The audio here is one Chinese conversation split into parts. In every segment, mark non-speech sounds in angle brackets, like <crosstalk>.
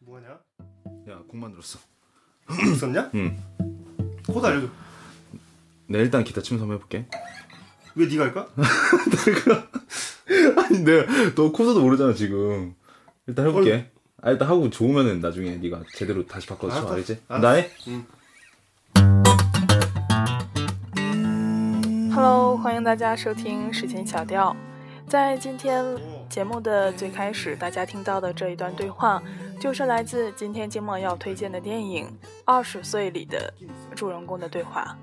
뭐하냐? 야, 곡 만들었어. 썼냐? 응. 코드 알려줘. 내 일단 기타 치면서 한번 해볼게. 왜 네가 할까? <laughs> 아니, 내가 너 코드도 모르잖아 지금. 일단 해볼게. 아, 일단 하고 좋으면은 나중에 네가 제대로 다시 바꿔서 쳐, 알았어. 알겠지? 알았어. 나 해? 응. ，Hello，欢迎大家收听时间小调。在今天节目的最开始，大家听到的这一段对话， 就是来自今天金梦要推荐的电影《二十岁》里的主人公的对话。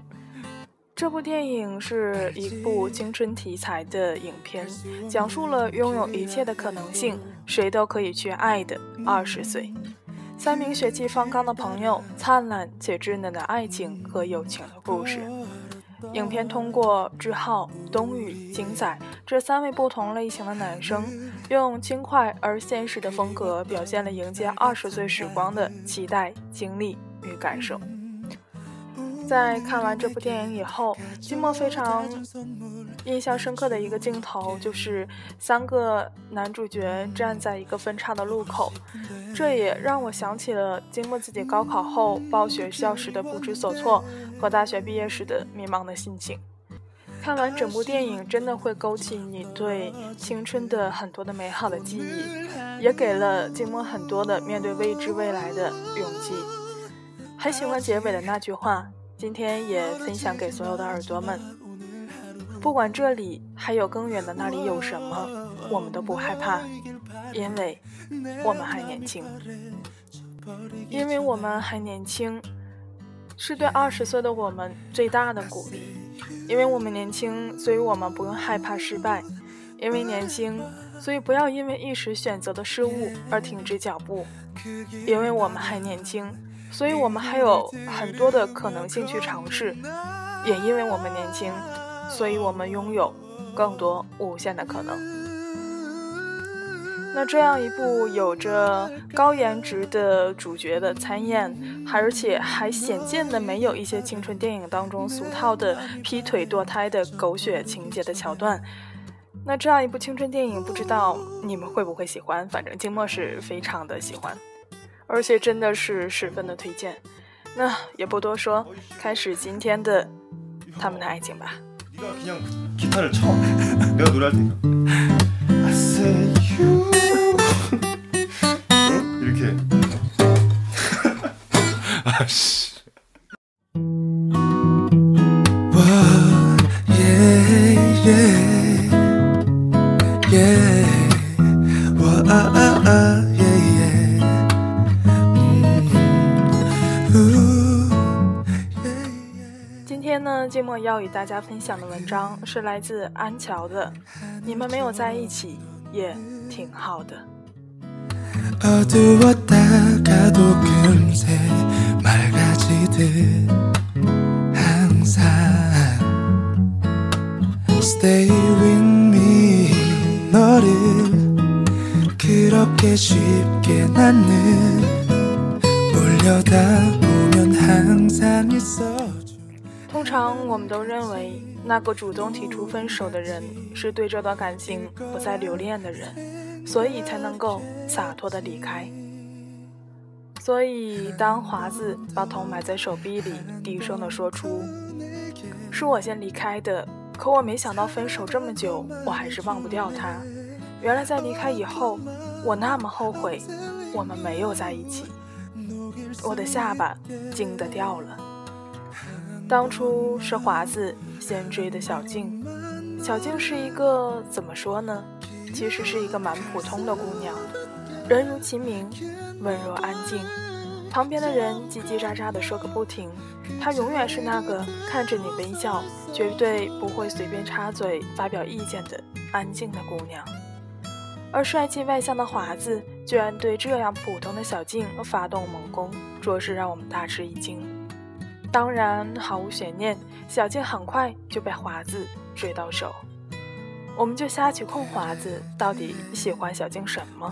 这部电影是一部青春题材的影片，讲述了拥有一切的可能性，谁都可以去爱的二十岁。三名血气方刚的朋友，灿烂且稚嫩的爱情和友情的故事。影片通过志浩、冬雨、景仔这三位不同类型的男生，用轻快而现实的风格，表现了迎接二十岁时光的期待、经历与感受。在看完这部电影以后，金默非常印象深刻的一个镜头，就是三个男主角站在一个分叉的路口，这也让我想起了金默自己高考后报学校时的不知所措和大学毕业时的迷茫的心情。看完整部电影，真的会勾起你对青春的很多的美好的记忆，也给了金默很多的面对未知未来的勇气。很喜欢结尾的那句话。今天也分享给所有的耳朵们，不管这里还有更远的那里有什么，我们都不害怕，因为我们还年轻。因为我们还年轻，是对二十岁的我们最大的鼓励。因为我们年轻，所以我们不用害怕失败。因为年轻，所以不要因为一时选择的失误而停止脚步。因为我们还年轻。所以我们还有很多的可能性去尝试，也因为我们年轻，所以我们拥有更多无限的可能。那这样一部有着高颜值的主角的参演，而且还显见的没有一些青春电影当中俗套的劈腿堕胎的狗血情节的桥段，那这样一部青春电影，不知道你们会不会喜欢？反正静默是非常的喜欢。而且真的是十分的推荐，那也不多说，开始今天的他们的爱情吧。与大家分享的文章是来自安乔的，你们没有在一起也挺好的。常我们都认为，那个主动提出分手的人是对这段感情不再留恋的人，所以才能够洒脱的离开。所以，当华子把头埋在手臂里，低声的说出：“是我先离开的，可我没想到分手这么久，我还是忘不掉他。原来在离开以后，我那么后悔，我们没有在一起。”我的下巴惊得掉了。当初是华子先追的小静，小静是一个怎么说呢？其实是一个蛮普通的姑娘，人如其名，温柔安静，旁边的人叽叽喳喳的说个不停。她永远是那个看着你微笑，绝对不会随便插嘴发表意见的安静的姑娘。而帅气外向的华子，居然对这样普通的小静发动猛攻，着实让我们大吃一惊。当然，毫无悬念，小静很快就被华子追到手。我们就瞎去控华子到底喜欢小静什么？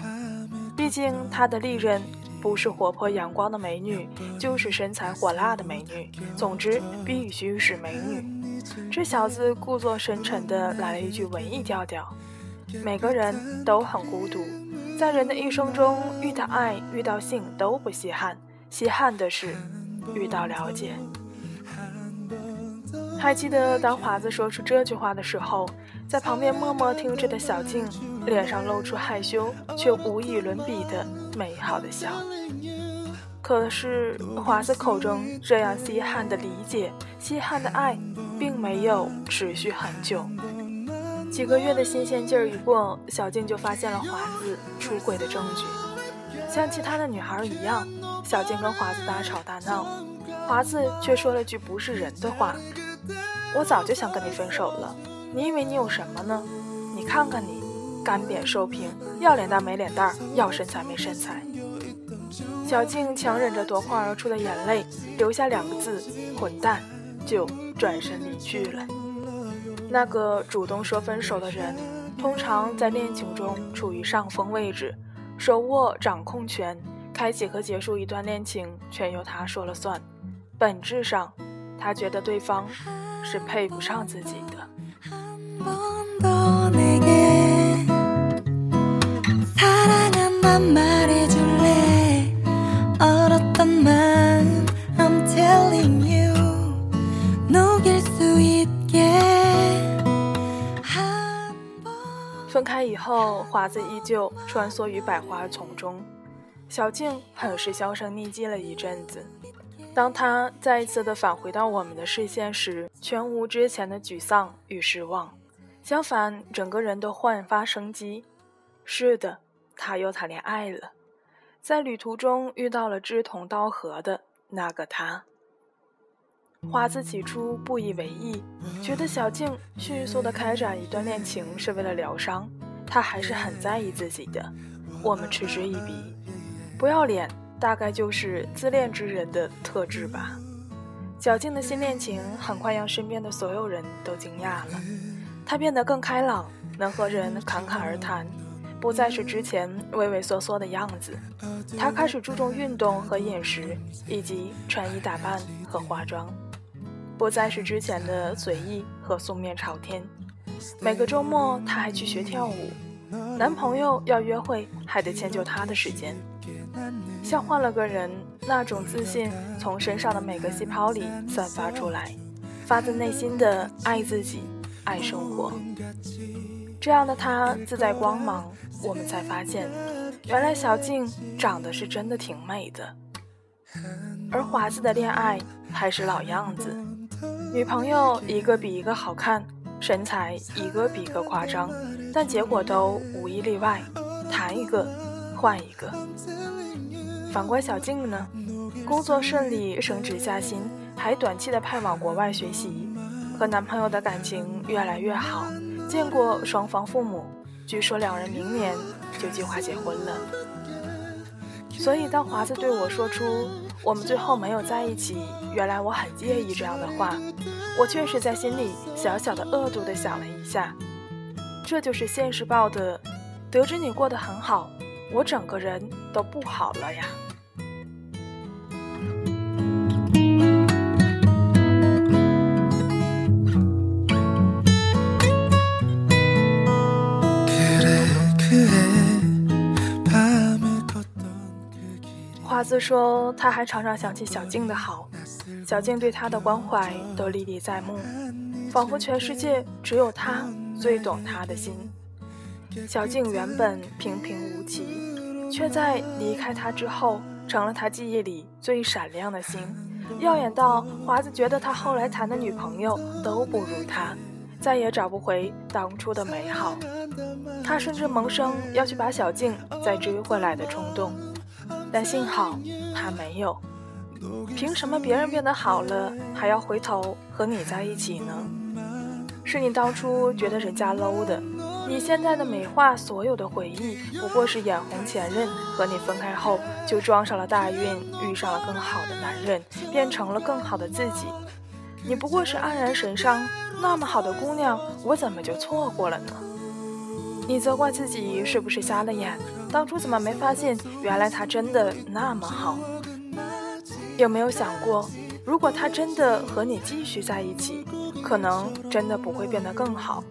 毕竟她的利刃不是活泼阳光的美女，就是身材火辣的美女，总之必须是美女。这小子故作深沉的来了一句文艺调调：每个人都很孤独，在人的一生中，遇到爱、遇到性都不稀罕，稀罕的是遇到了解。还记得当华子说出这句话的时候，在旁边默默听着的小静，脸上露出害羞却无与伦比的美好的笑。可是华子口中这样稀罕的理解、稀罕的爱，并没有持续很久。几个月的新鲜劲儿一过，小静就发现了华子出轨的证据。像其他的女孩一样，小静跟华子大吵大闹，华子却说了句不是人的话。我早就想跟你分手了，你以为你有什么呢？你看看你，干瘪瘦平，要脸蛋没脸蛋，要身材没身材。小静强忍着夺眶而出的眼泪，留下两个字“混蛋”，就转身离去了。那个主动说分手的人，通常在恋情中处于上风位置，手握掌控权，开启和结束一段恋情全由他说了算。本质上，他觉得对方。是配不上自己的。分开以后，华子依旧穿梭于百花丛中，小静很是销声匿迹了一阵子。当他再一次的返回到我们的视线时，全无之前的沮丧与失望，相反，整个人都焕发生机。是的，他又谈恋爱了，在旅途中遇到了志同道合的那个他。花子起初不以为意，觉得小静迅速的开展一段恋情是为了疗伤，他还是很在意自己的。我们嗤之以鼻，不要脸。大概就是自恋之人的特质吧。小静的新恋情很快让身边的所有人都惊讶了。她变得更开朗，能和人侃侃而谈，不再是之前畏畏缩缩的样子。她开始注重运动和饮食，以及穿衣打扮和化妆，不再是之前的随意和素面朝天。每个周末，她还去学跳舞。男朋友要约会，还得迁就她的时间。像换了个人，那种自信从身上的每个细胞里散发出来，发自内心的爱自己，爱生活。这样的她自带光芒，我们才发现，原来小静长得是真的挺美的。而华子的恋爱还是老样子，女朋友一个比一个好看，身材一个比一个夸张，但结果都无一例外，谈一个换一个。反观小静呢，工作顺利，升职加薪，还短期的派往国外学习，和男朋友的感情越来越好，见过双方父母，据说两人明年就计划结婚了。所以当华子对我说出我们最后没有在一起，原来我很介意这样的话，我确实在心里小小的恶毒的想了一下，这就是现实报的，得知你过得很好，我整个人都不好了呀。华子说，他还常常想起小静的好，小静对他的关怀都历历在目，仿佛全世界只有他最懂他的心。小静原本平平无奇，却在离开他之后，成了他记忆里最闪亮的星，耀眼到华子觉得他后来谈的女朋友都不如他，再也找不回当初的美好。他甚至萌生要去把小静再追回来的冲动。但幸好他没有。凭什么别人变得好了，还要回头和你在一起呢？是你当初觉得人家 low 的。你现在的美化所有的回忆，不过是眼红前任和你分开后就装上了大运，遇上了更好的男人，变成了更好的自己。你不过是黯然神伤，那么好的姑娘，我怎么就错过了呢？你责怪自己是不是瞎了眼？当初怎么没发现，原来他真的那么好？有没有想过，如果他真的和你继续在一起，可能真的不会变得更好？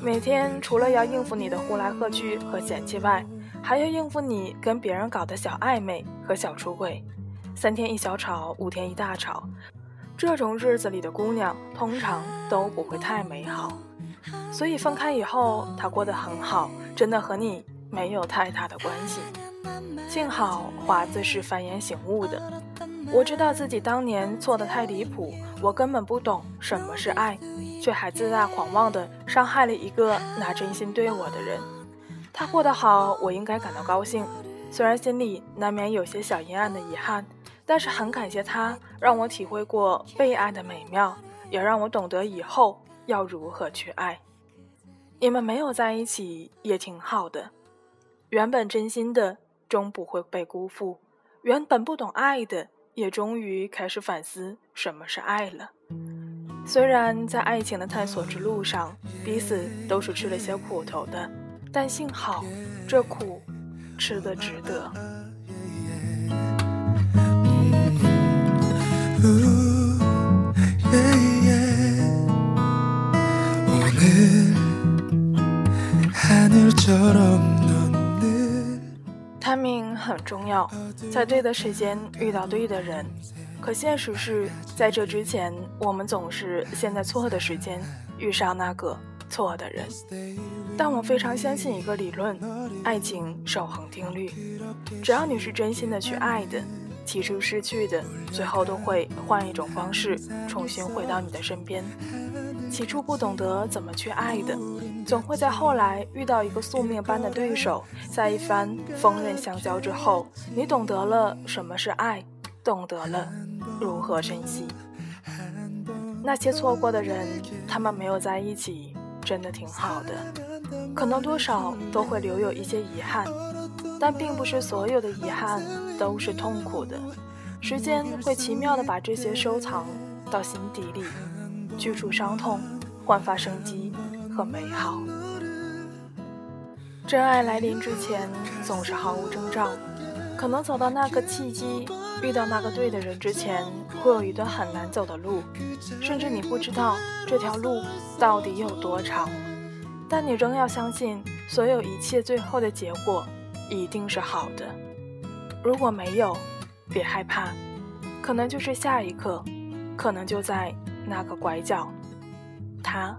每天除了要应付你的呼来喝去和嫌弃外，还要应付你跟别人搞的小暧昧和小出轨，三天一小吵，五天一大吵。这种日子里的姑娘通常都不会太美好，所以分开以后她过得很好，真的和你没有太大的关系。幸好华子是繁衍醒悟的，我知道自己当年错得太离谱，我根本不懂什么是爱，却还自大狂妄的伤害了一个拿真心对我的人。他过得好，我应该感到高兴，虽然心里难免有些小阴暗的遗憾。但是很感谢他，让我体会过被爱的美妙，也让我懂得以后要如何去爱。你们没有在一起也挺好的，原本真心的终不会被辜负，原本不懂爱的也终于开始反思什么是爱了。虽然在爱情的探索之路上，彼此都是吃了些苦头的，但幸好这苦吃的值得。命很重要，在对的时间遇到对的人。可现实是在这之前，我们总是先在错的时间遇上那个错的人。但我非常相信一个理论：爱情守恒定律。只要你是真心的去爱的。起初失去的，最后都会换一种方式重新回到你的身边。起初不懂得怎么去爱的，总会在后来遇到一个宿命般的对手，在一番锋刃相交之后，你懂得了什么是爱，懂得了如何珍惜。那些错过的人，他们没有在一起，真的挺好的，可能多少都会留有一些遗憾。但并不是所有的遗憾都是痛苦的，时间会奇妙的把这些收藏到心底里，去除伤痛，焕发生机和美好。真爱来临之前总是毫无征兆，可能走到那个契机，遇到那个对的人之前，会有一段很难走的路，甚至你不知道这条路到底有多长，但你仍要相信，所有一切最后的结果。一定是好的。如果没有，别害怕，可能就是下一刻，可能就在那个拐角，他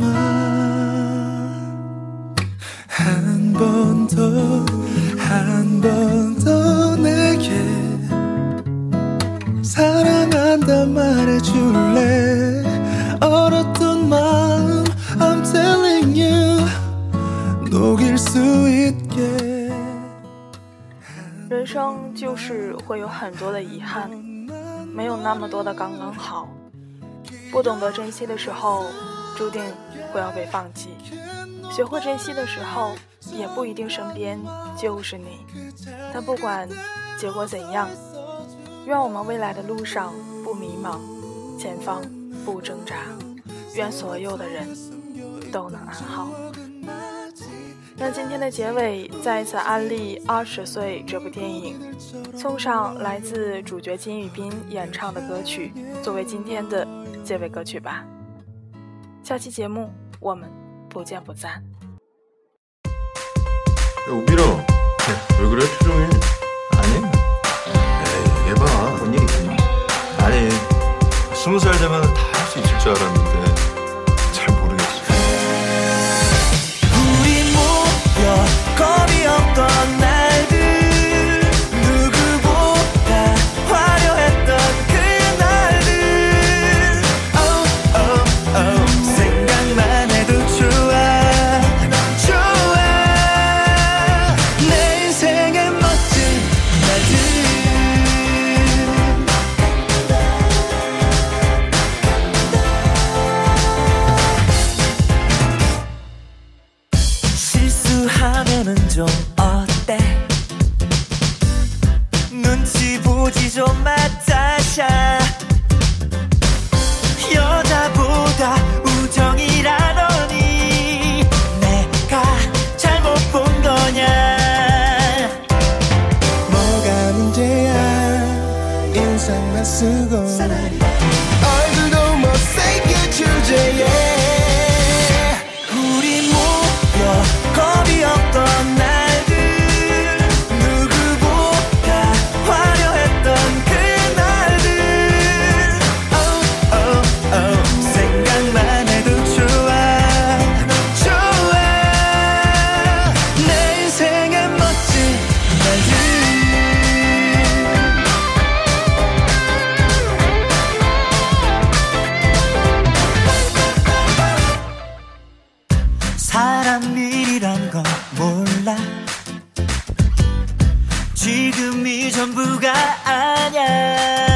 就是会有很多的遗憾。没有那么多的刚刚好，不懂得珍惜的时候，注定会要被放弃；学会珍惜的时候，也不一定身边就是你。但不管结果怎样，愿我们未来的路上不迷茫，前方不挣扎，愿所有的人都能安好。那今天的结尾，再次安利《二十岁》这部电影，送上来自主角金宇彬演唱的歌曲，作为今天的结尾歌曲吧。下期节目我们不见不散。야, 우빈아. 왜 그래? 표정이. 아니 에이 얘봐 뭔 얘기 있냐 아니 스무 살 되면 다 할 수 있을 줄 알았는데 momento 지금이 전부가 아니야.